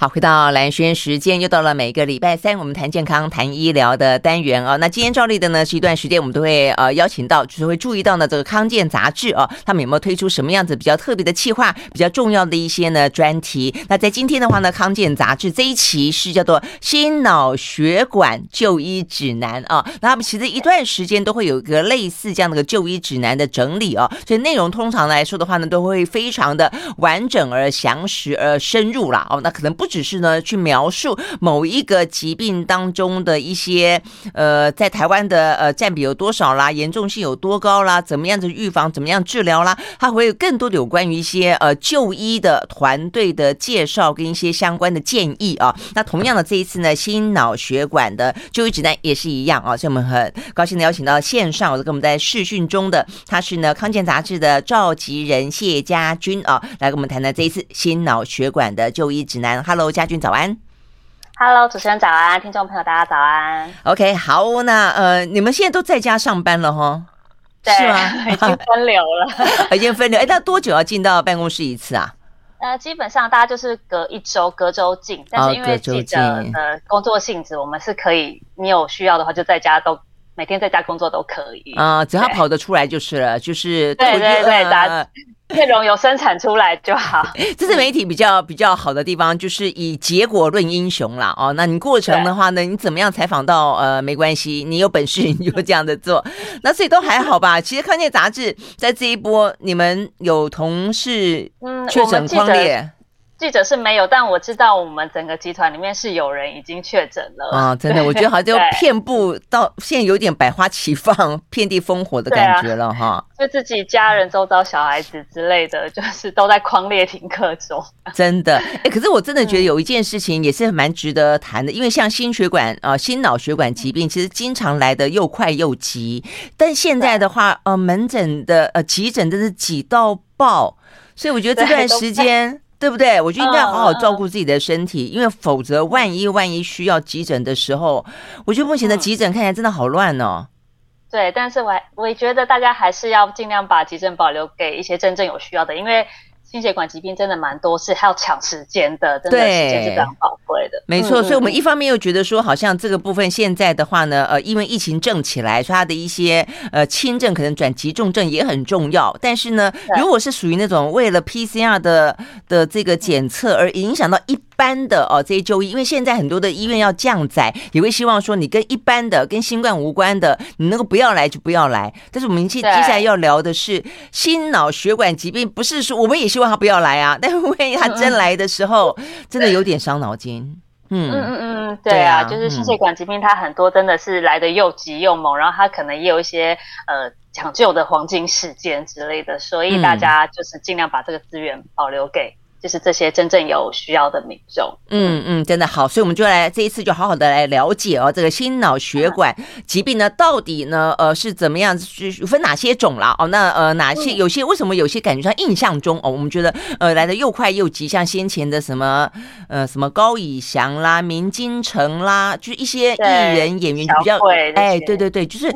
好，回到蓝轩时间，又到了每个礼拜三，我们谈健康、谈医疗的单元啊。那今天照例的呢，是一段时间，我们都会呃邀请到，就是会注意到呢这个康健杂志啊，他们有没有推出什么样子比较特别的企划，比较重要的一些呢专题。那在今天的话呢，康健杂志这一期是叫做《心脑血管就医指南》啊。那他们其实一段时间都会有一个类似这样的个就医指南的整理哦，所以内容通常来说的话呢，都会非常的完整而详实而深入啦。哦。那可能不。只是呢，去描述某一个疾病当中的一些呃，在台湾的呃占比有多少啦，严重性有多高啦，怎么样子预防，怎么样治疗啦，它会有更多的有关于一些呃就医的团队的介绍跟一些相关的建议啊。那同样的这一次呢，心脑血管的就医指南也是一样啊，所以我们很高兴的邀请到线上，我跟我们在视讯中的他是呢康健杂志的召集人谢家君啊，来跟我们谈谈这一次心脑血管的就医指南。Hello。佳君早安，Hello，主持人早安，听众朋友大家早安。OK，好，那呃，你们现在都在家上班了哈？对，是吗？已经分流了，已经分流。哎，那多久要进到办公室一次啊？呃，基本上大家就是隔一周，隔周进。但是因为记者的工作性质，我们是可以，你有需要的话就在家都每天在家工作都可以啊，只要跑得出来就是了，就是对对对，大 内容有生产出来就好，这是媒体比较比较好的地方，就是以结果论英雄啦。哦。那你过程的话呢，你怎么样采访到呃没关系，你有本事你就这样的做，那所以都还好吧。其实看见杂志在这一波，你们有同事确诊匡列。记者是没有，但我知道我们整个集团里面是有人已经确诊了啊！真的，我觉得好像就遍布到现在有点百花齐放、遍地烽火的感觉了哈、啊。就自己家人、周遭小孩子之类的，就是都在匡列停课中。真的，哎、欸，可是我真的觉得有一件事情也是蛮值得谈的，因为像心血管啊、呃、心脑血管疾病，其实经常来的又快又急，但现在的话，呃，门诊的呃急诊真是挤到爆，所以我觉得这段时间。对不对？我觉得应该要好好照顾自己的身体，嗯、因为否则万一万一需要急诊的时候，我觉得目前的急诊看起来真的好乱哦。对，但是我我也觉得大家还是要尽量把急诊保留给一些真正有需要的，因为。心血管疾病真的蛮多，是还要抢时间的，真的时间是非常宝贵的。没错，所以我们一方面又觉得说，好像这个部分现在的话呢，呃，因为疫情正起来，所以它的一些呃轻症可能转急重症也很重要。但是呢，如果是属于那种为了 PCR 的的这个检测而影响到一。般的哦，这些就医，因为现在很多的医院要降载，也会希望说你跟一般的、跟新冠无关的，你能够不要来就不要来。但是我们接接下来要聊的是心脑血管疾病，不是说我们也希望他不要来啊，但是万一他真来的时候，嗯、真的有点伤脑筋。嗯嗯嗯嗯，对啊，就是心血管疾病，它很多真的是来的又急又猛，然后它可能也有一些呃抢救的黄金时间之类的，所以大家就是尽量把这个资源保留给。就是这些真正有需要的民众，嗯嗯，真的好，所以我们就来这一次就好好的来了解哦，这个心脑血管疾病呢，到底呢，呃，是怎么样，是分哪些种啦？哦，那呃，哪些有些为什么有些感觉上印象中哦，我们觉得呃来的又快又急，像先前的什么呃什么高以翔啦、明金城啦，就是一些艺人演员比较哎，对对对，就是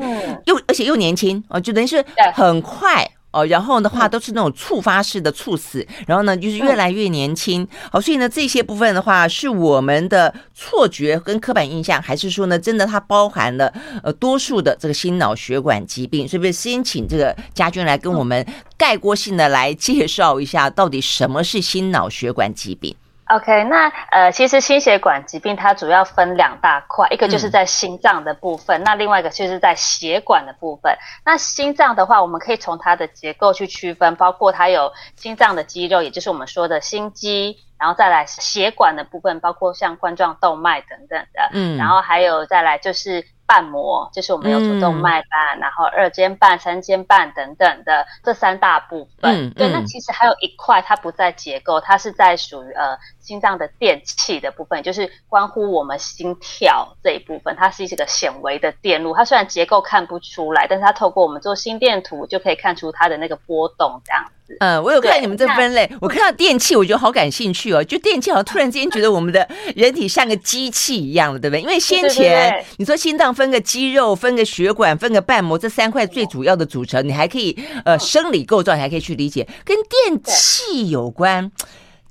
又而且又年轻哦，就等于是很快。哦，然后的话都是那种触发式的猝死，然后呢就是越来越年轻。好，所以呢这些部分的话是我们的错觉跟刻板印象，还是说呢真的它包含了呃多数的这个心脑血管疾病？是不是先请这个家军来跟我们概括性的来介绍一下，到底什么是心脑血管疾病？OK，那呃，其实心血管疾病它主要分两大块，一个就是在心脏的部分，嗯、那另外一个就是在血管的部分。那心脏的话，我们可以从它的结构去区分，包括它有心脏的肌肉，也就是我们说的心肌，然后再来血管的部分，包括像冠状动脉等等的，嗯，然后还有再来就是。瓣膜就是我们有主动脉瓣，嗯、然后二尖瓣、三尖瓣等等的这三大部分。嗯嗯、对，那其实还有一块，它不在结构，它是在属于呃心脏的电气的部分，就是关乎我们心跳这一部分。它是一个显微的电路，它虽然结构看不出来，但是它透过我们做心电图就可以看出它的那个波动这样。嗯，我有看你们这分类，我看到电器，我觉得好感兴趣哦。就电器好像突然之间觉得我们的人体像个机器一样了，对不对？因为先前你说心脏分个肌肉、分个血管、分个瓣膜这三块最主要的组成，你还可以呃生理构造你还可以去理解，跟电器有关，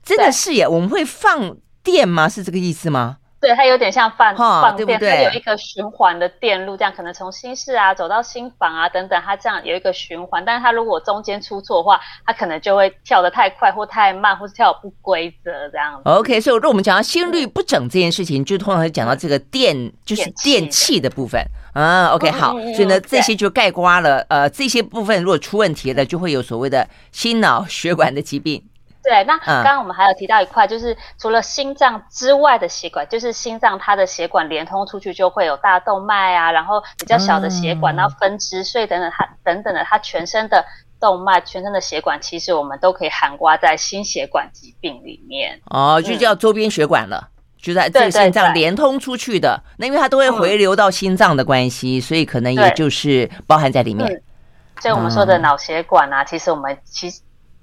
真的是耶。我们会放电吗？是这个意思吗？对，它有点像放放电，对对？它有一个循环的电路，这样可能从心室啊走到心房啊等等，它这样有一个循环。但是它如果中间出错的话，它可能就会跳得太快或太慢，或是跳得不规则这样子。OK，所以如果我们讲到心率不整这件事情，就通常会讲到这个电，就是电器的部分啊。OK，好，所以呢，这些就盖刮了呃这些部分，如果出问题了，就会有所谓的心脑血管的疾病。对，那刚刚我们还有提到一块，就是除了心脏之外的血管，就是心脏它的血管连通出去就会有大动脉啊，然后比较小的血管，然后分支，所以等等它等等的，它全身的动脉、全身的血管，其实我们都可以涵盖在心血管疾病里面。哦，就叫周边血管了，嗯、就在这个心脏连通出去的。那因为它都会回流到心脏的关系，嗯、所以可能也就是包含在里面。嗯、所以我们说的脑血管啊，嗯、其实我们其实。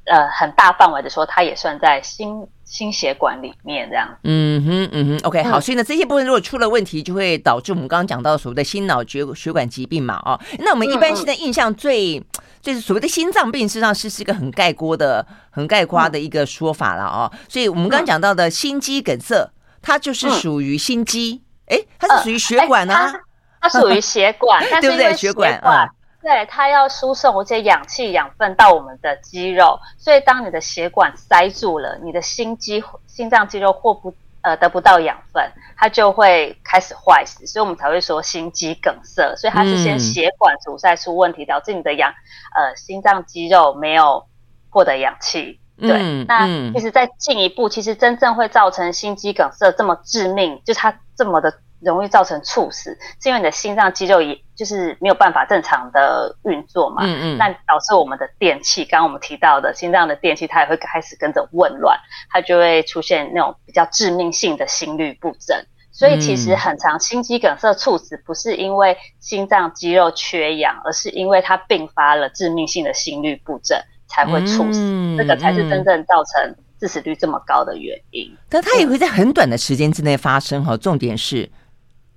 呃，很大范围的说，它也算在心心血管里面这样。嗯哼，嗯哼，OK，好。所以呢，这些部分如果出了问题，就会导致我们刚刚讲到所谓的心脑血血管疾病嘛。哦，那我们一般现在印象最、嗯、就是所谓的心脏病，实际上是是一个很概括的、很概括的一个说法了哦。所以我们刚刚讲到的心肌梗塞，它就是属于心肌，哎、嗯，它是属于血管呢、啊呃？它属于血管，对不对？血管啊。对，它要输送一些氧气、养分到我们的肌肉，所以当你的血管塞住了，你的心肌、心脏肌肉获不呃得不到养分，它就会开始坏死，所以我们才会说心肌梗塞。所以它是先血管阻塞出问题，导致你的氧呃心脏肌肉没有获得氧气。对，嗯、那其实再进一步，其实真正会造成心肌梗塞这么致命，就是它这么的。容易造成猝死，是因为你的心脏肌肉也就是没有办法正常的运作嘛。嗯嗯。那导致我们的电器，刚刚我们提到的心脏的电器，它也会开始跟着紊乱，它就会出现那种比较致命性的心律不整。所以其实很长心肌梗塞猝死不是因为心脏肌肉缺氧，而是因为它并发了致命性的心律不整才会猝死。嗯。这个才是真正造成致死率这么高的原因。但它也会在很短的时间之内发生哈。重点是。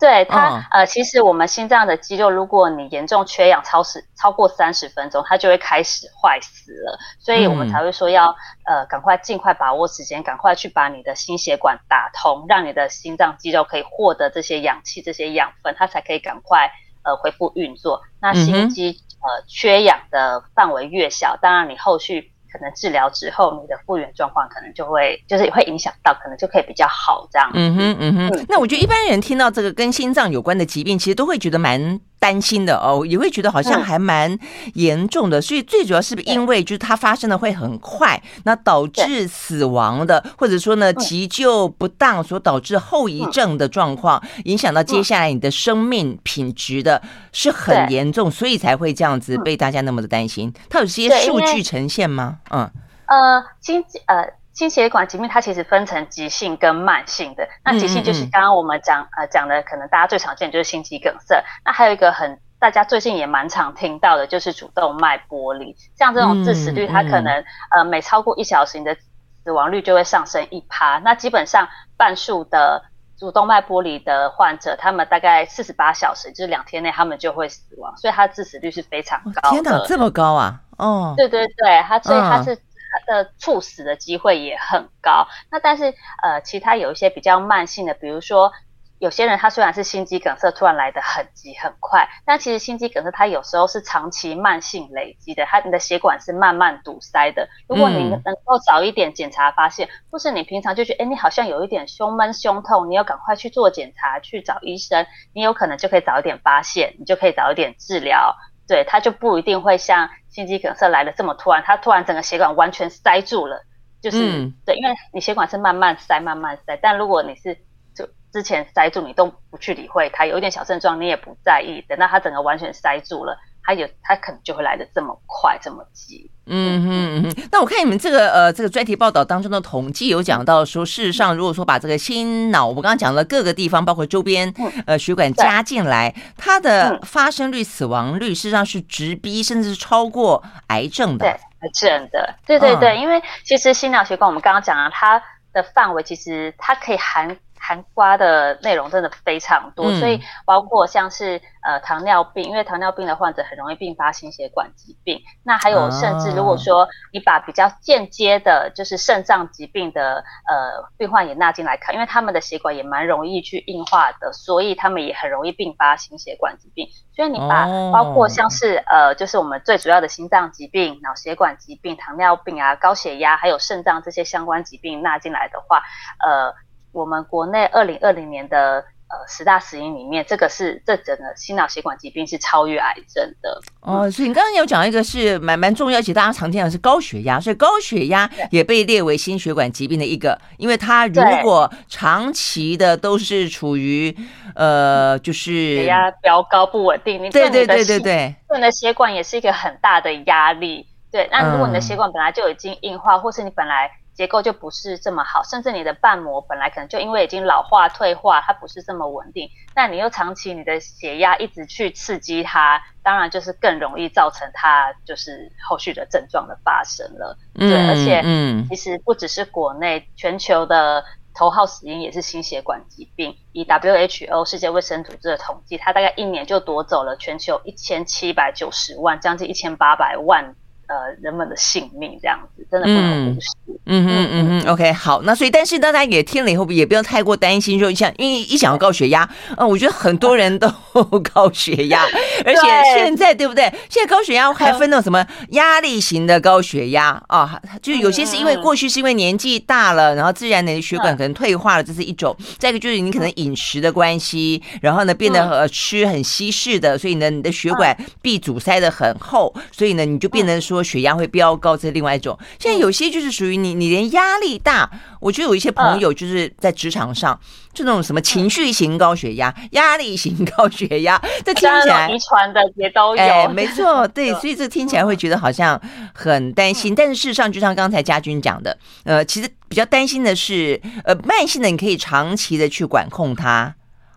对它，哦、呃，其实我们心脏的肌肉，如果你严重缺氧超时超过三十分钟，它就会开始坏死了。所以我们才会说要，嗯、呃，赶快尽快把握时间，赶快去把你的心血管打通，让你的心脏肌肉可以获得这些氧气、这些养分，它才可以赶快呃恢复运作。那心肌、嗯、呃缺氧的范围越小，当然你后续。可能治疗之后，你的复原状况可能就会，就是会影响到，可能就可以比较好这样。嗯哼，嗯哼。嗯，那我觉得一般人听到这个跟心脏有关的疾病，其实都会觉得蛮。担心的哦，也会觉得好像还蛮严重的，嗯、所以最主要是不是因为就是它发生的会很快，那导致死亡的，或者说呢急救不当所导致后遗症的状况，影响到接下来你的生命品质的，是很严重，所以才会这样子被大家那么的担心。它有些数据呈现吗？嗯，呃，经济呃。心血管疾病它其实分成急性跟慢性的。那急性就是刚刚我们讲、呃讲的，可能大家最常见就是心肌梗塞。那还有一个很大家最近也蛮常听到的，就是主动脉剥离。像这种致死率，它可能、嗯嗯、呃每超过一小时，你的死亡率就会上升一趴。那基本上半数的主动脉剥离的患者，他们大概四十八小时，就是两天内他们就会死亡。所以它致死率是非常高的。天哪，这么高啊！哦，对对对，它所以它是。的猝死的机会也很高。那但是呃，其他有一些比较慢性的，比如说有些人他虽然是心肌梗塞突然来的很急很快，但其实心肌梗塞它有时候是长期慢性累积的，它你的血管是慢慢堵塞的。如果你能够早一点检查发现，嗯、或是你平常就觉得哎你好像有一点胸闷胸痛，你要赶快去做检查去找医生，你有可能就可以早一点发现，你就可以早一点治疗。对，它就不一定会像。心肌梗塞来的这么突然，它突然整个血管完全塞住了，就是、嗯、对，因为你血管是慢慢塞、慢慢塞，但如果你是就之前塞住，你都不去理会它，有一点小症状你也不在意，等到它整个完全塞住了。它有，它可能就会来的这么快，这么急。嗯哼嗯哼。那我看你们这个呃这个专题报道当中的统计有讲到说，事实上如果说把这个心脑，我们刚刚讲了各个地方，包括周边呃血管加进来，它的发生率、死亡率，事实上是直逼甚至是超过癌症的。对，癌症的。对对对，嗯、因为其实心脑血管我们刚刚讲了，它的范围其实它可以涵。涵涵盖的内容真的非常多，嗯、所以包括像是呃糖尿病，因为糖尿病的患者很容易并发心血管疾病，那还有甚至如果说你把比较间接的，就是肾脏疾病的呃病患也纳进来看，因为他们的血管也蛮容易去硬化的，所以他们也很容易并发心血管疾病。所以你把包括像是呃就是我们最主要的心脏疾病、脑血管疾病、糖尿病啊、高血压还有肾脏这些相关疾病纳进来的话，呃。我们国内二零二零年的呃十大死因里面，这个是这整个心脑血管疾病是超越癌症的哦。所以你刚刚有讲一个是蛮蛮重要，而且大家常见的是高血压，所以高血压也被列为心血管疾病的一个，因为它如果长期的都是处于呃就是血压飙高不稳定，你对对对对对，对你的血管也是一个很大的压力。对，那如果你的血管本来就已经硬化，嗯、或是你本来结构就不是这么好，甚至你的瓣膜本来可能就因为已经老化退化，它不是这么稳定。那你又长期你的血压一直去刺激它，当然就是更容易造成它就是后续的症状的发生了。嗯、对，而且嗯，其实不只是国内，全球的头号死因也是心血管疾病。以 WHO 世界卫生组织的统计，它大概一年就夺走了全球一千七百九十万，将近一千八百万。呃，人们的性命这样子，真的不能忽视。嗯嗯嗯嗯，OK，好，那所以，但是大家也听了以后，也不要太过担心，说像因为一想到高血压，呃，我觉得很多人都 高血压，而且。现在对不对？现在高血压还分那种什么压力型的高血压啊，就有些是因为过去是因为年纪大了，然后自然的血管可能退化了，这是一种；再一个就是你可能饮食的关系，然后呢变得呃吃很稀释的，所以呢你的血管壁阻塞的很厚，所以呢你就变成说。血压会飙高，这是另外一种。现在有些就是属于你，你连压力大，我觉得有一些朋友就是在职场上，就那种什么情绪型高血压、压力型高血压，这听起来遗传的也都有。哎，没错，对，所以这听起来会觉得好像很担心。但是事实上，就像刚才家军讲的，呃，其实比较担心的是，呃，慢性的你可以长期的去管控它，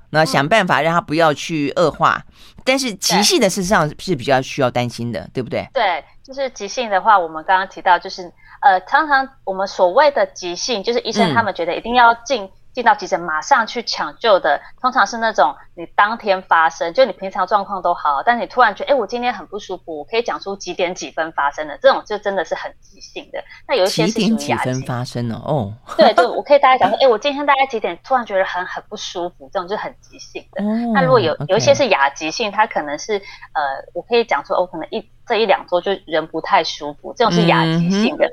那想办法让它不要去恶化。但是急性的事实上是比较需要担心的，对不对？对。就是急性的话，我们刚刚提到，就是呃，常常我们所谓的急性，就是医生他们觉得一定要进进到急诊，马上去抢救的，通常是那种你当天发生，就你平常状况都好，但你突然觉得，哎，我今天很不舒服，我可以讲出几点几分发生的，这种就真的是很急性的。那有一些是。几点几分发生的哦？对，就我可以大概讲说，哎，我今天大概几点突然觉得很很不舒服，这种就很急性的。哦、那如果有有一些是亚急性，它可能是呃，我可以讲说，我、哦、可能一。这一两周就人不太舒服，这种是亚急性的，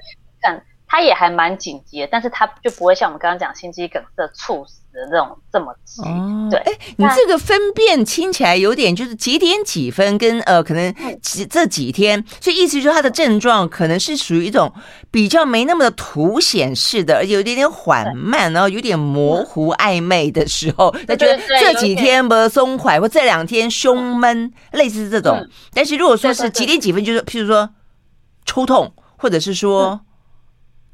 它也还蛮紧急的，但是它就不会像我们刚刚讲心肌梗塞猝死的那种这么急。哦、对，哎，你这个分辨听起来有点就是几点几分跟呃可能几这几天，所以意思就是它的症状可能是属于一种比较没那么的凸显式的，而且有点点缓慢，然后有点模糊暧昧的时候，那觉得这几天不松快，或这两天胸闷，类似这种。但是如果说是几点几分，就是譬如说抽痛，或者是说。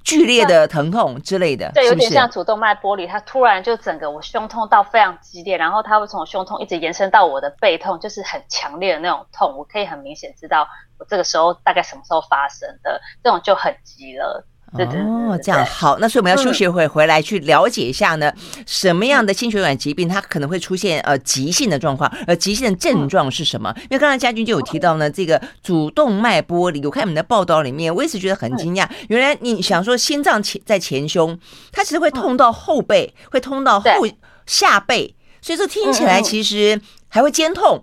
剧烈的疼痛之类的，对，有点像主动脉剥离，它突然就整个我胸痛到非常激烈，然后它会从胸痛一直延伸到我的背痛，就是很强烈的那种痛，我可以很明显知道我这个时候大概什么时候发生的，这种就很急了。哦，这样好，那所以我们要休息会回来去了解一下呢，嗯、什么样的心血管疾病它可能会出现呃急性的状况，呃急性的症状是什么？嗯、因为刚才家军就有提到呢，这个主动脉剥离，我看你们的报道里面，我也是觉得很惊讶，嗯、原来你想说心脏前在前胸，它其实会痛到后背，嗯、会痛到后下背，所以这听起来其实还会肩痛。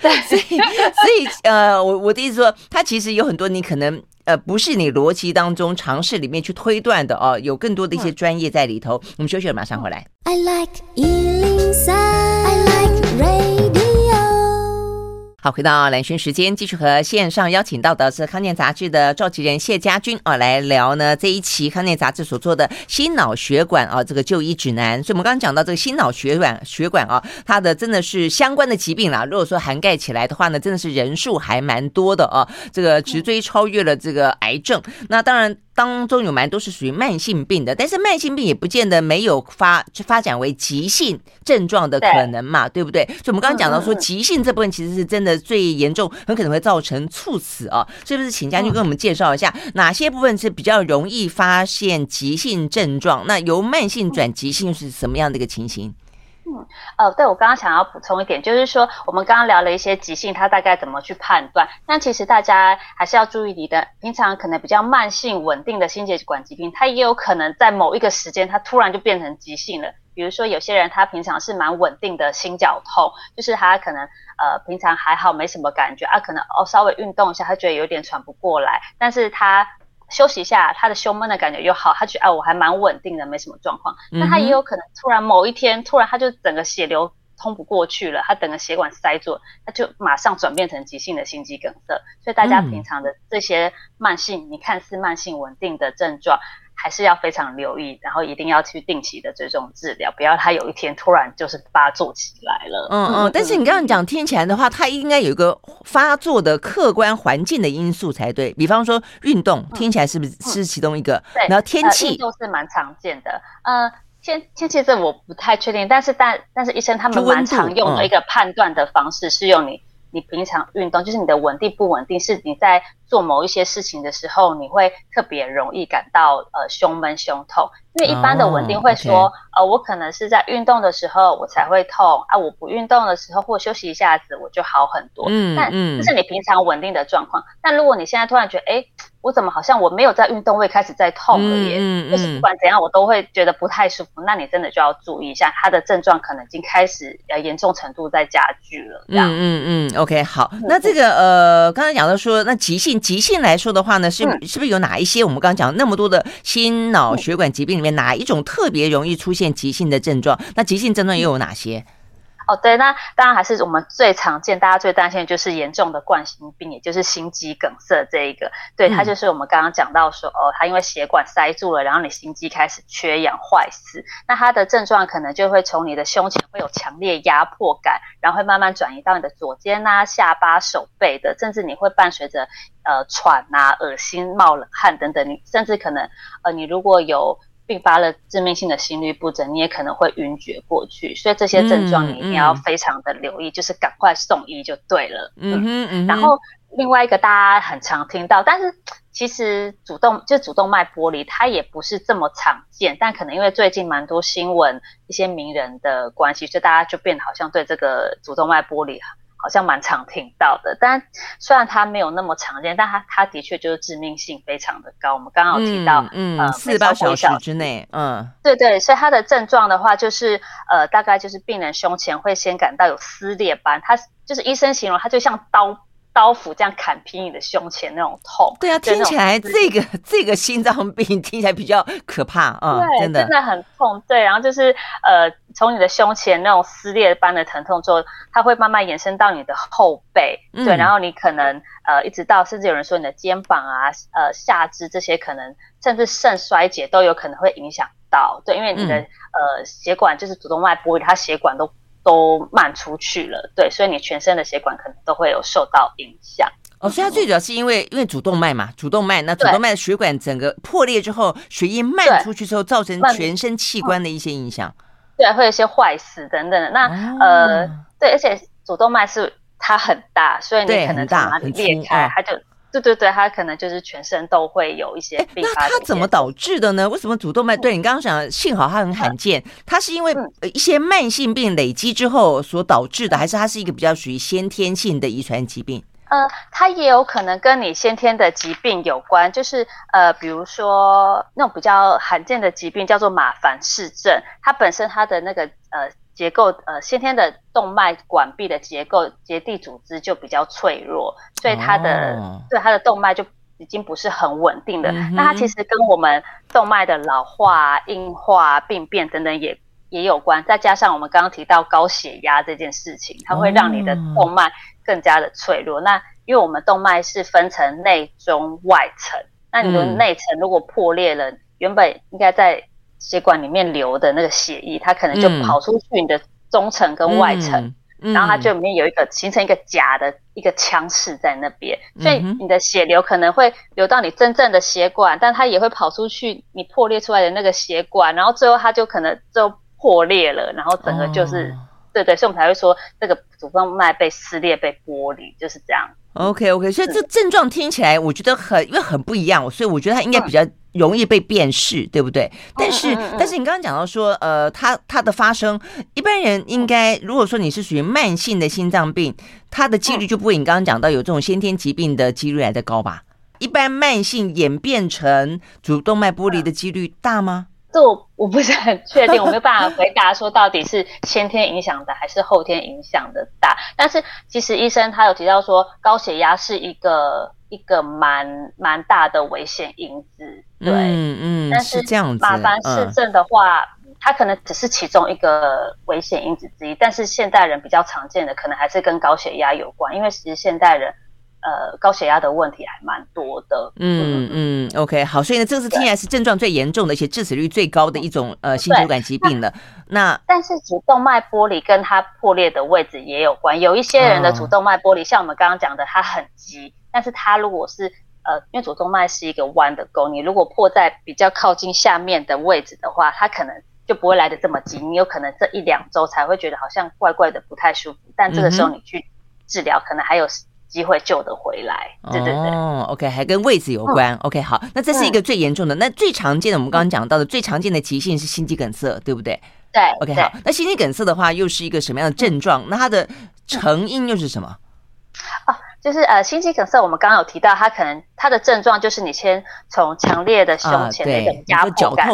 对，所以所以呃，我我的意思说，它其实有很多你可能。呃，不是你逻辑当中尝试里面去推断的哦，有更多的一些专业在里头。我们休息了，马上回来。I like 好，回到兰萱时间，继续和线上邀请到的是康健杂志的召集人谢家军啊，来聊呢这一期康健杂志所做的心脑血管啊这个就医指南。所以，我们刚刚讲到这个心脑血管血管啊，它的真的是相关的疾病啦。如果说涵盖起来的话呢，真的是人数还蛮多的啊。这个直追超越了这个癌症。那当然。当中有蛮多是属于慢性病的，但是慢性病也不见得没有发发展为急性症状的可能嘛，对，对不对？所以我们刚刚讲到说，急性这部分其实是真的最严重，很可能会造成猝死啊。是不是请将军跟我们介绍一下哪些部分是比较容易发现急性症状？那由慢性转急性是什么样的一个情形？嗯，呃，对，我刚刚想要补充一点，就是说我们刚刚聊了一些急性，它大概怎么去判断？但其实大家还是要注意你的，平常可能比较慢性稳定的心血管疾病，它也有可能在某一个时间，它突然就变成急性了。比如说有些人他平常是蛮稳定的心绞痛，就是他可能呃平常还好没什么感觉啊，可能哦稍微运动一下，他觉得有点喘不过来，但是他。休息一下，他的胸闷的感觉又好，他觉得哎，我还蛮稳定的，没什么状况。那他也有可能突然某一天，突然他就整个血流通不过去了，他整个血管塞住，他就马上转变成急性的心肌梗塞。所以大家平常的这些慢性，你看似慢性稳定的症状。还是要非常留意，然后一定要去定期的追踪治疗，不要他有一天突然就是发作起来了。嗯嗯，但是你刚刚讲听起来的话，它应该有一个发作的客观环境的因素才对，比方说运动，听起来是不是是其中一个？对、嗯，然后天气都、呃、是蛮常见的。呃，天天气这我不太确定，但是但但是医生他们蛮常用的一个判断的方式是用你。你平常运动，就是你的稳定不稳定，是你在做某一些事情的时候，你会特别容易感到呃胸闷、胸痛。因为一般的稳定会说，oh. 呃，我可能是在运动的时候我才会痛啊，我不运动的时候或休息一下子我就好很多。嗯，但这是你平常稳定的状况。但如果你现在突然觉得，哎。我怎么好像我没有在运动，会开始在痛了耶？嗯嗯，就是不管怎样，我都会觉得不太舒服。那你真的就要注意一下，他的症状可能已经开始呃严重程度在加剧了。这样，嗯嗯嗯，OK，好。那这个呃，刚才讲到说，那急性急性来说的话呢，是是不是有哪一些？我们刚刚讲那么多的心脑血管疾病里面，哪一种特别容易出现急性的症状？那急性症状又有哪些？哦，对，那当然还是我们最常见，大家最担心的就是严重的冠心病，也就是心肌梗塞这一个。对，它就是我们刚刚讲到说，哦，它因为血管塞住了，然后你心肌开始缺氧坏死，那它的症状可能就会从你的胸前会有强烈压迫感，然后会慢慢转移到你的左肩啊、下巴、手背的，甚至你会伴随着呃喘啊、恶心、冒冷汗等等，你甚至可能呃你如果有。并发了致命性的心律不整，你也可能会晕厥过去，所以这些症状你一定要非常的留意，就是赶快送医就对了。嗯嗯嗯。然后另外一个大家很常听到，但是其实主动就主动脉剥离，它也不是这么常见，但可能因为最近蛮多新闻一些名人的关系，所以大家就变得好像对这个主动脉剥离。好像蛮常听到的，但虽然它没有那么常见，但它它的确就是致命性非常的高。我们刚刚有提到，嗯，四十八小时之内，嗯，对对，所以它的症状的话，就是呃，大概就是病人胸前会先感到有撕裂般，它就是医生形容它就像刀。刀斧这样砍劈你的胸前那种痛，对啊，听起来这个 这个心脏病听起来比较可怕啊，对，真的真的很痛。对，然后就是呃，从你的胸前那种撕裂般的疼痛之后，它会慢慢延伸到你的后背，嗯、对，然后你可能呃一直到甚至有人说你的肩膀啊、呃下肢这些可能甚至肾衰竭都有可能会影响到，对，因为你的、嗯、呃血管就是主动脉剥离，它血管都。都漫出去了，对，所以你全身的血管可能都会有受到影响。哦，所以它最主要是因为因为主动脉嘛，主动脉那主动脉的血管整个破裂之后，血液漫出去之后，造成全身器官的一些影响。对，会有一些坏死等等的。那、哦、呃，对，而且主动脉是它很大，所以你可能从哪里裂开，它就。对对对，它可能就是全身都会有一些病。那它怎么导致的呢？为什么主动脉？对你刚刚讲，幸好它很罕见，它是因为一些慢性病累积之后所导致的，还是它是一个比较属于先天性的遗传疾病？呃，它也有可能跟你先天的疾病有关，就是呃，比如说那种比较罕见的疾病叫做马凡氏症，它本身它的那个呃。结构呃，先天的动脉管壁的结构结缔组织就比较脆弱，所以它的、哦、对它的动脉就已经不是很稳定的。嗯、那它其实跟我们动脉的老化、硬化、病变等等也也有关。再加上我们刚刚提到高血压这件事情，它会让你的动脉更加的脆弱。哦、那因为我们动脉是分成内、中、外层，那你的内层如果破裂了，嗯、原本应该在血管里面流的那个血液，它可能就跑出去你的中层跟外层，嗯嗯、然后它就里面有一个形成一个假的一个腔室在那边，所以你的血流可能会流到你真正的血管，但它也会跑出去你破裂出来的那个血管，然后最后它就可能就破裂了，然后整个就是、哦、对对，所以我们才会说这个主动脉被撕裂被剥离就是这样。OK OK，所以这症状听起来我觉得很因为很不一样，所以我觉得它应该比较。容易被辨识，对不对？但是，但是你刚刚讲到说，呃，它它的发生，一般人应该，如果说你是属于慢性的心脏病，它的几率就不会你刚刚讲到有这种先天疾病的几率来的高吧？一般慢性演变成主动脉剥离的几率大吗？这我我不是很确定，我没有办法回答说到底是先天影响的还是后天影响的大。但是其实医生他有提到说，高血压是一个。一个蛮蛮大的危险因子，对，嗯嗯，但是这样子，马凡氏症的话，嗯、它可能只是其中一个危险因子之一，但是现代人比较常见的，可能还是跟高血压有关，因为其实现代人，呃，高血压的问题还蛮多的，嗯嗯，OK，好，所以呢，这个是听起来是症状最严重的，而且致死率最高的一种呃心血管疾病了。那，那但是主动脉剥离跟它破裂的位置也有关，有一些人的主动脉剥离，哦、像我们刚刚讲的，它很急。但是它如果是呃，因为主动脉是一个弯的沟，你如果破在比较靠近下面的位置的话，它可能就不会来的这么急。你有可能这一两周才会觉得好像怪怪的，不太舒服。但这个时候你去治疗，可能还有机会救得回来。对对对。哦，OK，还跟位置有关。嗯、OK，好，那这是一个最严重的。嗯、那最常见的，我们刚刚讲到的最常见的急性是心肌梗塞，对不对？对。OK，好。那心肌梗塞的话，又是一个什么样的症状？嗯、那它的成因又是什么？哦，就是呃，心肌梗塞，我们刚刚有提到，它可能它的症状就是你先从强烈的胸前那种压迫感，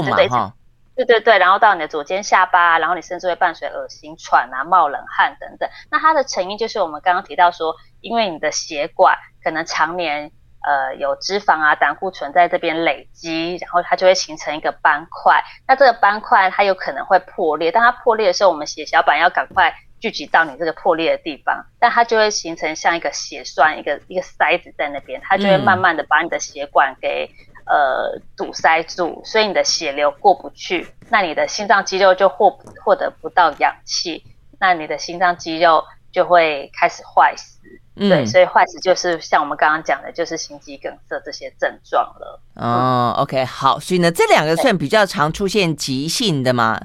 对对对对，然后到你的左肩下巴，然后你甚至会伴随恶心、喘啊、冒冷汗等等。那它的成因就是我们刚刚提到说，因为你的血管可能常年呃有脂肪啊、胆固醇在这边累积，然后它就会形成一个斑块。那这个斑块它有可能会破裂，当它破裂的时候，我们血小板要赶快。聚集到你这个破裂的地方，但它就会形成像一个血栓，一个一个塞子在那边，它就会慢慢的把你的血管给、嗯、呃堵塞住，所以你的血流过不去，那你的心脏肌肉就获获得不到氧气，那你的心脏肌肉就会开始坏死，嗯、对，所以坏死就是像我们刚刚讲的，就是心肌梗塞这些症状了。哦、嗯、，OK，好，所以呢，这两个算比较常出现急性的吗？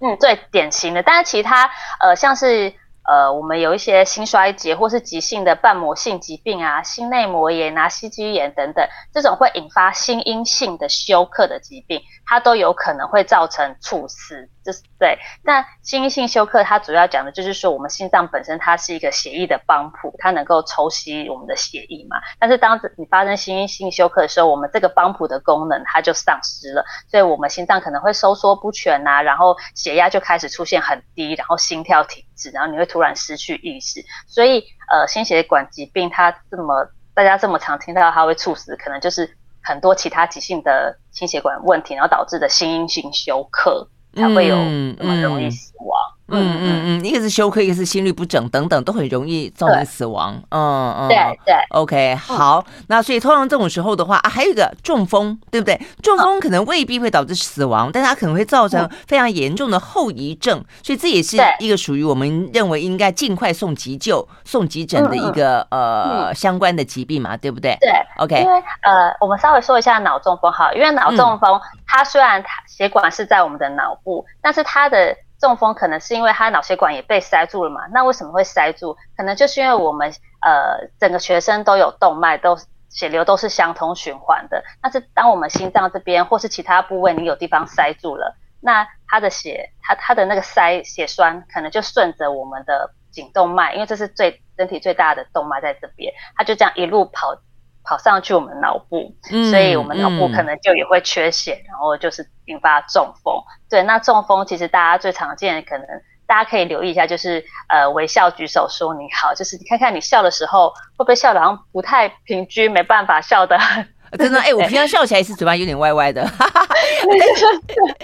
嗯，最典型的，但是其他呃，像是呃，我们有一些心衰竭或是急性的瓣膜性疾病啊，心内膜炎啊，心肌炎等等，这种会引发心因性的休克的疾病，它都有可能会造成猝死。就是对，那心因性休克它主要讲的就是说，我们心脏本身它是一个血液的帮浦，它能够抽吸我们的血液嘛。但是当你发生心因性休克的时候，我们这个帮浦的功能它就丧失了，所以我们心脏可能会收缩不全呐、啊，然后血压就开始出现很低，然后心跳停止，然后你会突然失去意识。所以呃，心血管疾病它这么大家这么常听到它会猝死，可能就是很多其他急性的心血管问题，然后导致的心因性休克。才会有那么容易死亡。嗯嗯嗯嗯，一个是休克，一个是心律不整，等等都很容易造成死亡。嗯嗯，对对，OK，好。嗯、那所以通常这种时候的话啊，还有一个中风，对不对？中风可能未必会导致死亡，嗯、但它可能会造成非常严重的后遗症。所以这也是一个属于我们认为应该尽快送急救、送急诊的一个、嗯、呃、嗯、相关的疾病嘛，对不对？对，OK。因为呃，我们稍微说一下脑中风哈，因为脑中风、嗯、它虽然它血管是在我们的脑部，但是它的中风可能是因为他脑血管也被塞住了嘛？那为什么会塞住？可能就是因为我们呃整个全身都有动脉，都血流都是相通循环的。但是当我们心脏这边或是其他部位你有地方塞住了，那他的血他他的那个塞血栓可能就顺着我们的颈动脉，因为这是最身体最大的动脉在这边，他就这样一路跑。跑上去我们脑部，所以我们脑部可能就也会缺血，嗯、然后就是引发中风。对，那中风其实大家最常见的，可能大家可以留意一下，就是呃微笑举手说你好，就是你看看你笑的时候会不会笑得好像不太平均，没办法笑得很。真的，哎，我平常笑起来是嘴巴有点歪歪的，哈哈哈。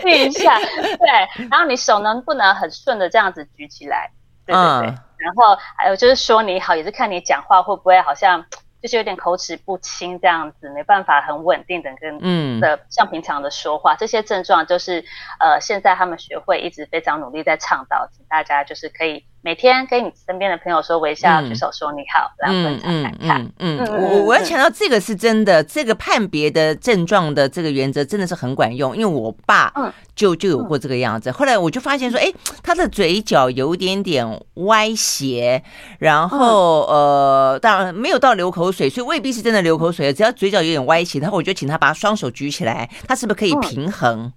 试一下，对，然后你手能不能很顺的这样子举起来？对对对。嗯、然后还有就是说你好，也是看你讲话会不会好像。就是有点口齿不清这样子，没办法很稳定的跟嗯。的像平常的说话，嗯、这些症状就是呃现在他们学会一直非常努力在倡导，请大家就是可以每天跟你身边的朋友说微笑，举手说你好，然后分享看看。嗯嗯，我我要强调这个是真的，这个判别的症状的这个原则真的是很管用，因为我爸就就有过这个样子。后来我就发现说，哎，他的嘴角有点点歪斜，然后呃，当然没有到流口水，所以未必是真的流口水，只要嘴角有点歪斜，然后我就请他把双手举起来，他是不是可以平衡？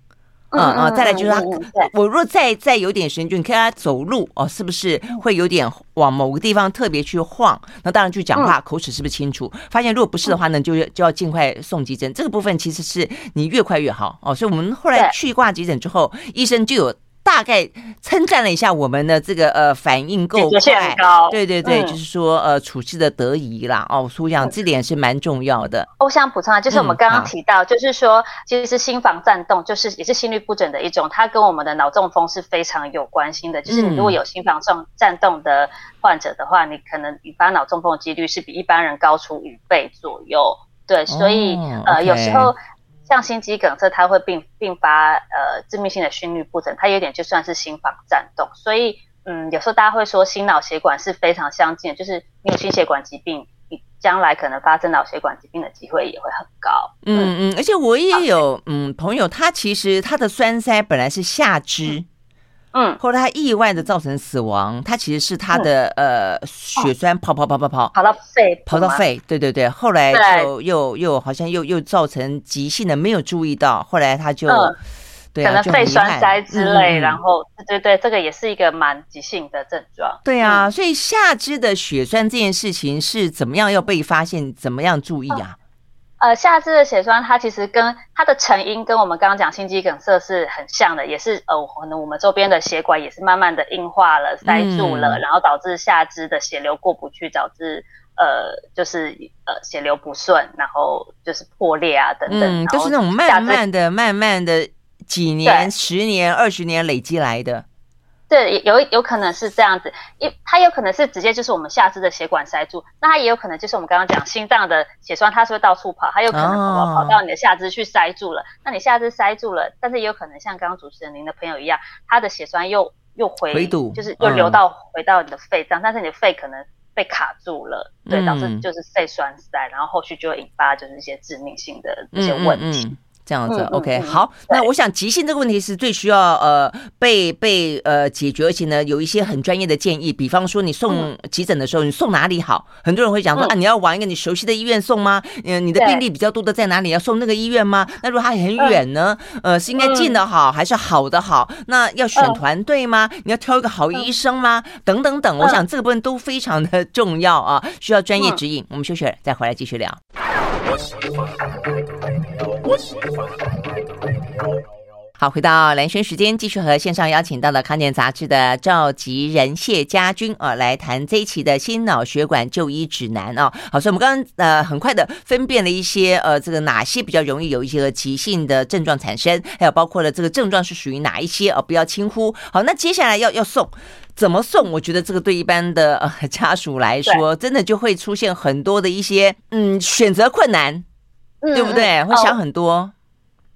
嗯嗯，再来就是他，我若再再有点神经，你看他走路哦，是不是会有点往某个地方特别去晃？那当然去讲话，口齿是不是清楚？发现如果不是的话呢，就就要尽快送急诊。这个部分其实是你越快越好哦。所以我们后来去挂急诊之后，医生就有。大概称赞了一下我们的这个呃反应够快，对对对，嗯、就是说呃处置的得宜啦哦，所以讲这点是蛮重要的。我想补充啊，就是我们刚刚提到，嗯、就是说其实是心房颤动，就是也是心律不整的一种，它跟我们的脑中风是非常有关系的。就是你如果有心房颤颤动的患者的话，你可能引发脑中风的几率是比一般人高出五倍左右。对，所以、哦、呃有时候。像心肌梗塞，它会并并发呃致命性的心律不整，它有点就算是心房颤动，所以嗯，有时候大家会说心脑血管是非常相近的，就是你有心血管疾病，你将来可能发生脑血管疾病的机会也会很高。嗯嗯，而且我也有嗯朋友，他其实他的栓塞本来是下肢。嗯嗯，后来他意外的造成死亡，他其实是他的呃血栓跑跑跑跑跑。跑到肺，跑到肺，对对对，后来就又又好像又又造成急性的，没有注意到，后来他就对可能肺栓塞之类，然后对对对，这个也是一个蛮急性的症状。对啊，所以下肢的血栓这件事情是怎么样要被发现，怎么样注意啊？呃，下肢的血栓，它其实跟它的成因跟我们刚刚讲心肌梗塞是很像的，也是呃，可能我们周边的血管也是慢慢的硬化了、塞住了，嗯、然后导致下肢的血流过不去，导致呃，就是呃血流不顺，然后就是破裂啊等等，嗯，就是那种慢慢的、慢慢的几年、十年、二十年累积来的。对，有有可能是这样子，因它有可能是直接就是我们下肢的血管塞住，那它也有可能就是我们刚刚讲心脏的血栓，它是会到处跑，它有可能跑跑跑到你的下肢去塞住了，哦、那你下肢塞住了，但是也有可能像刚刚主持人您的朋友一样，他的血栓又又回，回堵，就是又流到、嗯、回到你的肺脏，但是你的肺可能被卡住了，对，导致就是肺栓塞，然后后续就会引发就是一些致命性的一些问题。嗯嗯嗯这样子，OK，好。那我想急性这个问题是最需要呃被被呃解决，而且呢有一些很专业的建议。比方说你送急诊的时候，你送哪里好？很多人会讲说啊，你要往一个你熟悉的医院送吗？嗯，你的病例比较多的在哪里？要送那个医院吗？那如果它很远呢？呃，是应该近的好还是好的好？那要选团队吗？你要挑一个好医生吗？等等等，我想这个部分都非常的 重要啊，需要专业指引。我们休息了，再回来继续聊。好，回到蓝轩时间，继续和线上邀请到了康健杂志的召集人谢家军啊，来谈这一期的心脑血管就医指南啊。好，所以我们刚刚呃很快的分辨了一些呃这个哪些比较容易有一些急性的症状产生，还有包括了这个症状是属于哪一些啊，不要轻忽。好，那接下来要要送怎么送？我觉得这个对一般的呃家属来说，真的就会出现很多的一些嗯选择困难，对不对？会想很多。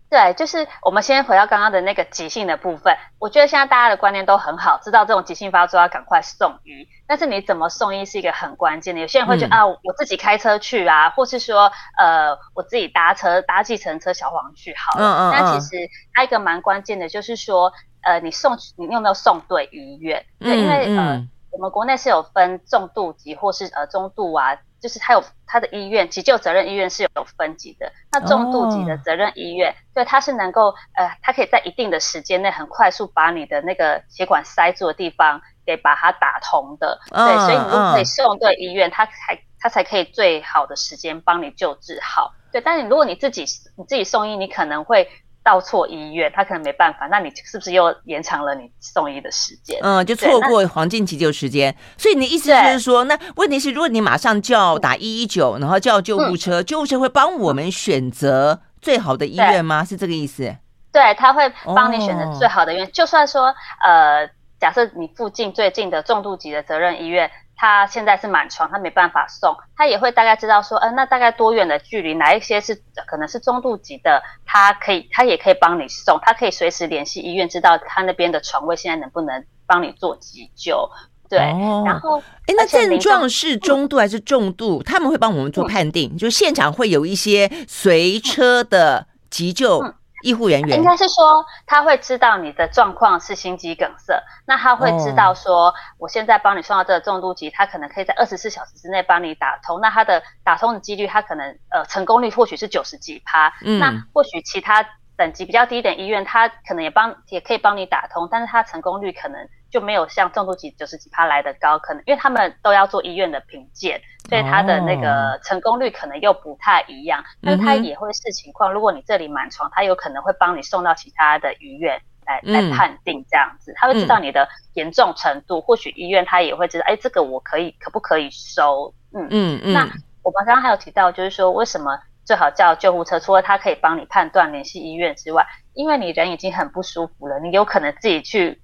对，就是我们先回到刚刚的那个急性的部分。我觉得现在大家的观念都很好，知道这种急性发作要赶快送医。但是你怎么送医是一个很关键的。有些人会觉得、嗯、啊，我自己开车去啊，或是说呃，我自己搭车搭计程车小黄去好了。嗯嗯。但其实还有一个蛮关键的，就是说呃，你送你有没有送对医院？对，因为呃，我们国内是有分重度级或是呃中度啊。就是他有他的医院，急救责任医院是有分级的。那重度级的责任医院，对，它是能够呃，它可以在一定的时间内很快速把你的那个血管塞住的地方给把它打通的。对，所以你如果可以送对医院，它才它才可以最好的时间帮你救治好。对，但是如果你自己你自己送医，你可能会。到错医院，他可能没办法，那你是不是又延长了你送医的时间？嗯，就错过黄金急救时间。所以你的意思就是说，那问题是，如果你马上叫打一一九，然后叫救护车，嗯、救护车会帮我们选择最好的医院吗？是这个意思？对，他会帮你选择最好的医院。哦、就算说，呃，假设你附近最近的重度级的责任医院。他现在是满床，他没办法送，他也会大概知道说，呃，那大概多远的距离，哪一些是可能是中度级的，他可以，他也可以帮你送，他可以随时联系医院，知道他那边的床位现在能不能帮你做急救。对，然后哎，那症状是中度还是重度？他们会帮我们做判定，就现场会有一些随车的急救。医护人员应该是说，他会知道你的状况是心肌梗塞，那他会知道说，我现在帮你送到这个重度级，他可能可以在二十四小时之内帮你打通。那他的打通的几率，他可能呃成功率或许是九十几趴。嗯，那或许其他等级比较低一点医院，他可能也帮也可以帮你打通，但是他成功率可能。就没有像重度级九十几趴来的高，可能因为他们都要做医院的评鉴，所以他的那个成功率可能又不太一样。但是他也会视情况，如果你这里满床，他有可能会帮你送到其他的医院来来判定这样子。他会知道你的严重程度，或许医院他也会知道，哎，这个我可以可不可以收？嗯嗯嗯。那我们刚刚还有提到，就是说为什么最好叫救护车？除了他可以帮你判断联系医院之外，因为你人已经很不舒服了，你有可能自己去。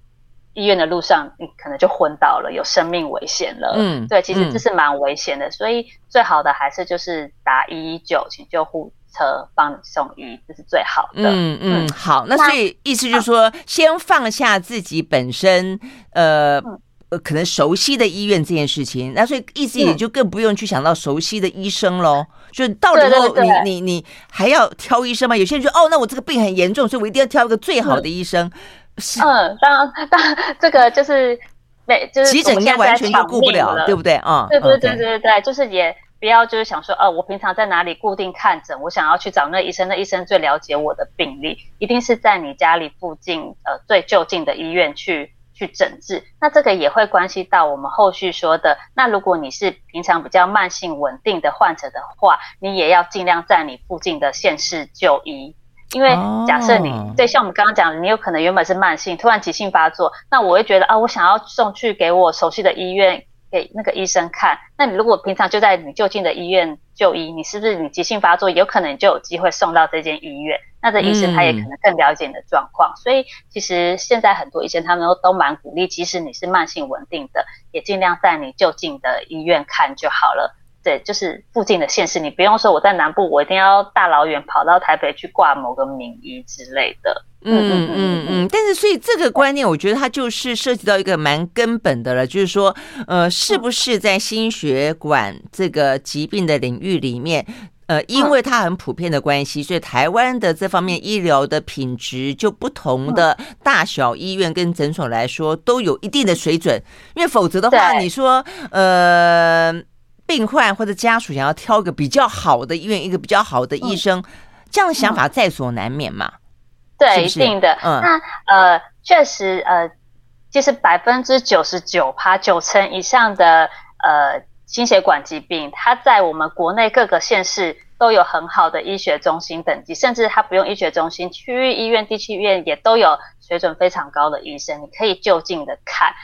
医院的路上，你可能就昏倒了，有生命危险了。嗯，对，其实这是蛮危险的，嗯、所以最好的还是就是打一一九，请救护车帮你送医，这是最好的。嗯嗯，好，那所以意思就是说，啊、先放下自己本身呃、嗯、可能熟悉的医院这件事情，那所以意思也就更不用去想到熟悉的医生喽。嗯、就到时候你你你还要挑医生吗？有些人说哦，那我这个病很严重，所以我一定要挑一个最好的医生。嗯嗯，当当这个就是每就是急诊应该完全就顾不了，对不对啊？对对对对对，就是也不要就是想说，哦，我平常在哪里固定看诊，我想要去找那医生，那医生最了解我的病例，一定是在你家里附近呃最就近的医院去去诊治。那这个也会关系到我们后续说的，那如果你是平常比较慢性稳定的患者的话，你也要尽量在你附近的县市就医。因为假设你、oh. 对，像我们刚刚讲的，你有可能原本是慢性，突然急性发作，那我会觉得啊，我想要送去给我熟悉的医院给那个医生看。那你如果平常就在你就近的医院就医，你是不是你急性发作，有可能就有机会送到这间医院？那这医生他也可能更了解你的状况。嗯、所以其实现在很多医生他们都都蛮鼓励，即使你是慢性稳定的，也尽量在你就近的医院看就好了。对，就是附近的县市，你不用说我在南部，我一定要大老远跑到台北去挂某个名医之类的。嗯嗯嗯嗯。但是，所以这个观念，我觉得它就是涉及到一个蛮根本的了，就是说，呃，是不是在心血管这个疾病的领域里面，呃，因为它很普遍的关系，所以台湾的这方面医疗的品质，就不同的大小医院跟诊所来说，都有一定的水准。因为否则的话，你说，呃。病患或者家属想要挑一个比较好的医院，一个比较好的医生，嗯、这样的想法在所难免嘛？对，是是一定的。嗯，那呃，确实呃，其实百分之九十九趴九成以上的呃心血管疾病，它在我们国内各个县市都有很好的医学中心等级，甚至它不用医学中心，区域医院、地区医院也都有水准非常高的医生，你可以就近的看。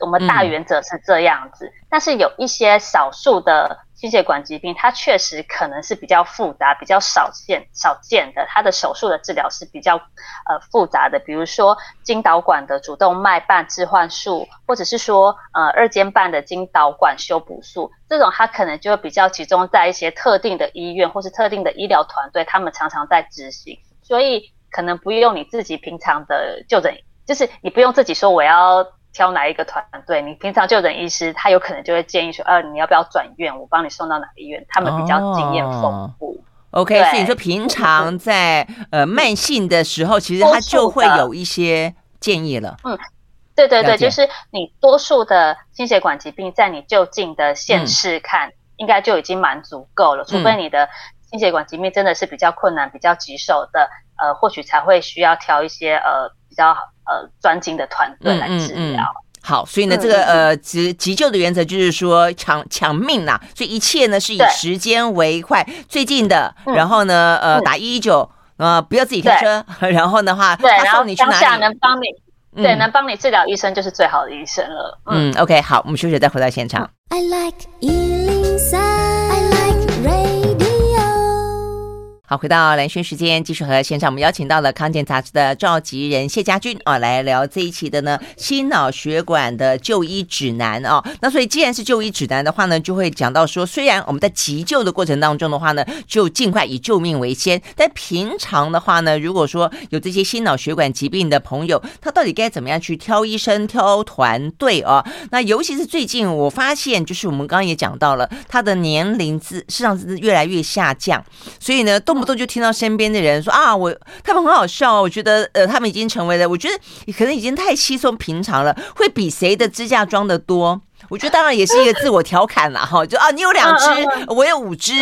我们大原则是这样子，嗯、但是有一些少数的心血管疾病，它确实可能是比较复杂、比较少见、少见的。它的手术的治疗是比较呃复杂的，比如说经导管的主动脉瓣置换术，或者是说呃二尖瓣的经导管修补术，这种它可能就会比较集中在一些特定的医院或是特定的医疗团队，他们常常在执行，所以可能不用你自己平常的就诊，就是你不用自己说我要。挑哪一个团队？你平常就诊医师，他有可能就会建议说，呃，你要不要转院？我帮你送到哪个医院？他们比较经验丰富。Oh, OK，所以你说平常在呃慢性的时候，其实他就会有一些建议了。嗯，对对对，就是你多数的心血管疾病，在你就近的县市看，嗯、应该就已经蛮足够了。除非你的心血管疾病真的是比较困难、比较棘手的，呃，或许才会需要挑一些呃比较好。呃，专精的团队来治疗。嗯嗯嗯。好，所以呢，这个呃急急救的原则就是说抢抢命呐，所以一切呢是以时间为快，最近的，然后呢，呃，打一一九，呃，不要自己开车，然后的话，对，然后你当下能帮你，嗯、对，能帮你治疗医生就是最好的医生了。嗯，嗯，OK，好，我们休息再回到现场。I like 好，回到蓝轩时间，继续和线上我们邀请到了康健杂志的召集人谢家军啊，来聊这一期的呢心脑血管的就医指南啊。那所以既然是就医指南的话呢，就会讲到说，虽然我们在急救的过程当中的话呢，就尽快以救命为先，但平常的话呢，如果说有这些心脑血管疾病的朋友，他到底该怎么样去挑医生、挑团队啊？那尤其是最近我发现，就是我们刚刚也讲到了，他的年龄是实上是越来越下降，所以呢，动不动就听到身边的人说啊，我他们很好笑，我觉得呃，他们已经成为了，我觉得可能已经太稀松平常了，会比谁的支架装的多。我觉得当然也是一个自我调侃了哈，就啊，你有两只，我有五只，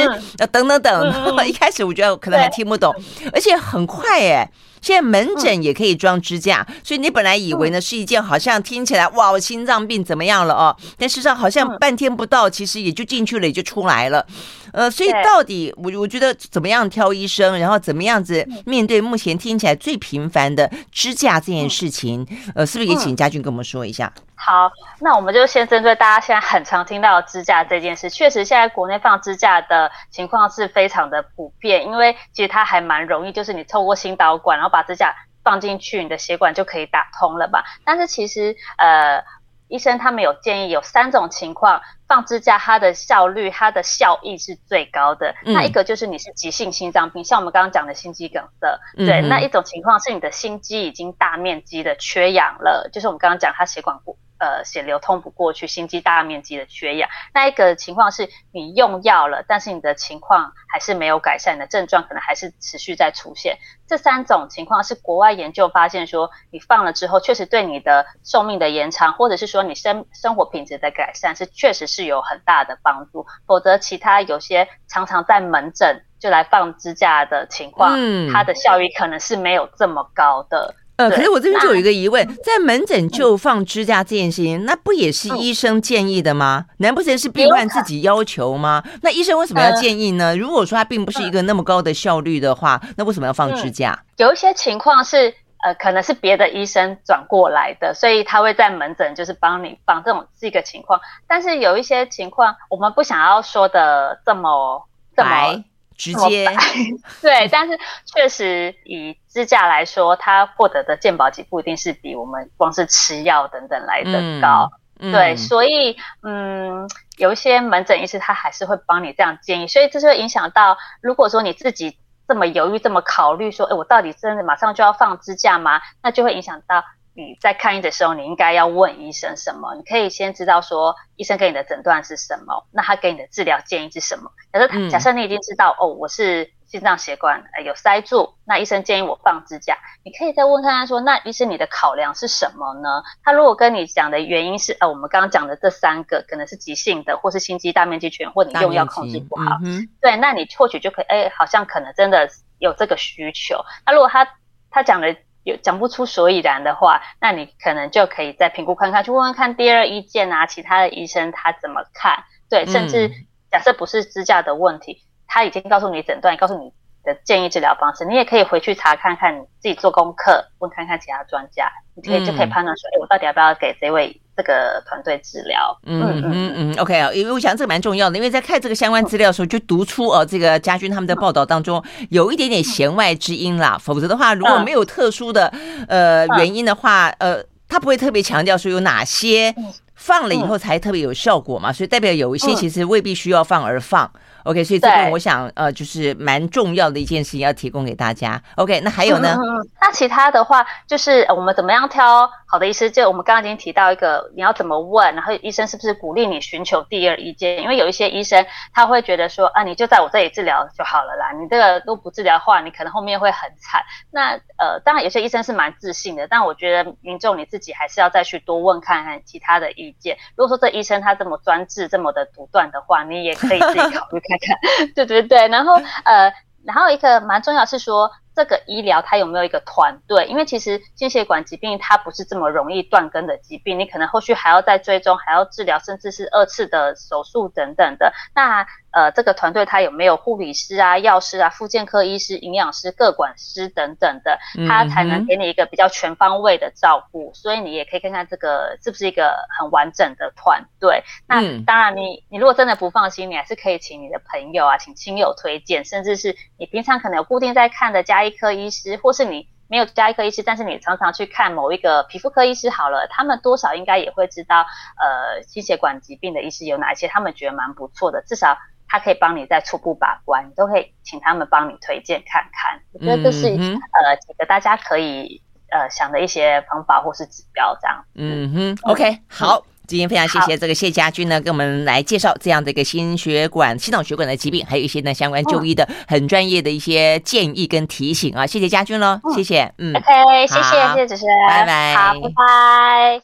等等等。一开始我觉得可能还听不懂，而且很快哎。现在门诊也可以装支架，所以你本来以为呢是一件好像听起来哇，我心脏病怎么样了哦？但事实上好像半天不到，其实也就进去了，也就出来了。呃，所以到底我我觉得怎么样挑医生，然后怎么样子面对目前听起来最频繁的支架这件事情，呃，是不是也请佳俊跟我们说一下？好，那我们就先针对大家现在很常听到的支架这件事，确实现在国内放支架的情况是非常的普遍，因为其实它还蛮容易，就是你透过心导管，然后把支架放进去，你的血管就可以打通了吧。但是其实呃，医生他们有建议有三种情况放支架，它的效率、它的效益是最高的。嗯、那一个就是你是急性心脏病，像我们刚刚讲的心肌梗塞，嗯、对，那一种情况是你的心肌已经大面积的缺氧了，就是我们刚刚讲它血管过。呃，血流通不过去，心肌大面积的缺氧，那一个情况是你用药了，但是你的情况还是没有改善，你的症状可能还是持续在出现。这三种情况是国外研究发现说，你放了之后，确实对你的寿命的延长，或者是说你生生活品质的改善，是确实是有很大的帮助。否则，其他有些常常在门诊就来放支架的情况，嗯，它的效益可能是没有这么高的。呃，可是我这边就有一个疑问，在门诊就放支架这件事情，那不也是医生建议的吗？难不成是病患自己要求吗？那医生为什么要建议呢？如果说他并不是一个那么高的效率的话，那为什么要放支架？有一些情况是，呃，可能是别的医生转过来的，所以他会在门诊就是帮你放，这种是一个情况。但是有一些情况，我们不想要说的这么这么。直接 对，但是确实以支架来说，它获得的健保级不一定是比我们光是吃药等等来的高。嗯、对，嗯、所以嗯，有一些门诊医师他还是会帮你这样建议，所以这就会影响到，如果说你自己这么犹豫、这么考虑，说，哎，我到底真的马上就要放支架吗？那就会影响到。你在看医的时候，你应该要问医生什么？你可以先知道说医生给你的诊断是什么，那他给你的治疗建议是什么？假设假设你已经知道、嗯、哦，我是心脏血管有塞住，那医生建议我放支架，你可以再问看看说，那医生你的考量是什么呢？他如果跟你讲的原因是呃，我们刚刚讲的这三个可能是急性的，或是心肌大面积缺氧，或你用药控制不好，嗯、对，那你或许就可以，哎，好像可能真的有这个需求。那如果他他讲的。有讲不出所以然的话，那你可能就可以再评估看看，去问问看第二意见啊，其他的医生他怎么看？对，甚至假设不是支架的问题，嗯、他已经告诉你诊断，告诉你的建议治疗方式，你也可以回去查看看，你自己做功课，问看看其他专家，你可以就可以判断说，哎、嗯，我到底要不要给这位这个团队治疗？嗯嗯嗯，OK 啊，因为我想这个蛮重要的，因为在看这个相关资料的时候，就读出哦，这个佳君他们的报道当中有一点点弦外之音啦，否则的话，如果没有特殊的呃原因的话，呃，他不会特别强调说有哪些放了以后才特别有效果嘛，所以代表有一些其实未必需要放而放。OK，所以这个我想呃，就是蛮重要的一件事情要提供给大家。OK，那还有呢？嗯，那其他的话，就是我们怎么样挑好的医师？就我们刚刚已经提到一个，你要怎么问，然后医生是不是鼓励你寻求第二意见？因为有一些医生他会觉得说，啊，你就在我这里治疗就好了啦，你这个都不治疗的话，你可能后面会很惨。那呃，当然有些医生是蛮自信的，但我觉得民众你自己还是要再去多问看看其他的意见。如果说这医生他这么专制、这么的独断的话，你也可以自己考虑看。看看，对对对，然后呃，然后一个蛮重要是说，这个医疗它有没有一个团队？因为其实心血管疾病它不是这么容易断根的疾病，你可能后续还要再追踪，还要治疗，甚至是二次的手术等等的。那呃，这个团队它有没有护理师啊、药师啊、复健科医师、营养师、各管师等等的，它才能给你一个比较全方位的照顾。嗯、所以你也可以看看这个是不是一个很完整的团队。那当然你，你你如果真的不放心，你还是可以请你的朋友啊，请亲友推荐，甚至是你平常可能有固定在看的家医科医师，或是你没有加医科医师，但是你常常去看某一个皮肤科医师好了，他们多少应该也会知道，呃，心血管疾病的医师有哪一些，他们觉得蛮不错的，至少。他可以帮你再初步把关，你都可以请他们帮你推荐看看。我觉得这是、嗯、呃几个大家可以呃想的一些方法或是指标，这样。嗯哼，OK，好，嗯、今天非常谢谢这个谢家军呢，给我们来介绍这样的一个心血管、心脑血管的疾病，还有一些呢相关就医的很专业的一些建议跟提醒啊。谢谢家军喽，谢谢，嗯，嗯，OK，谢谢谢谢主持人，拜拜，好，拜拜。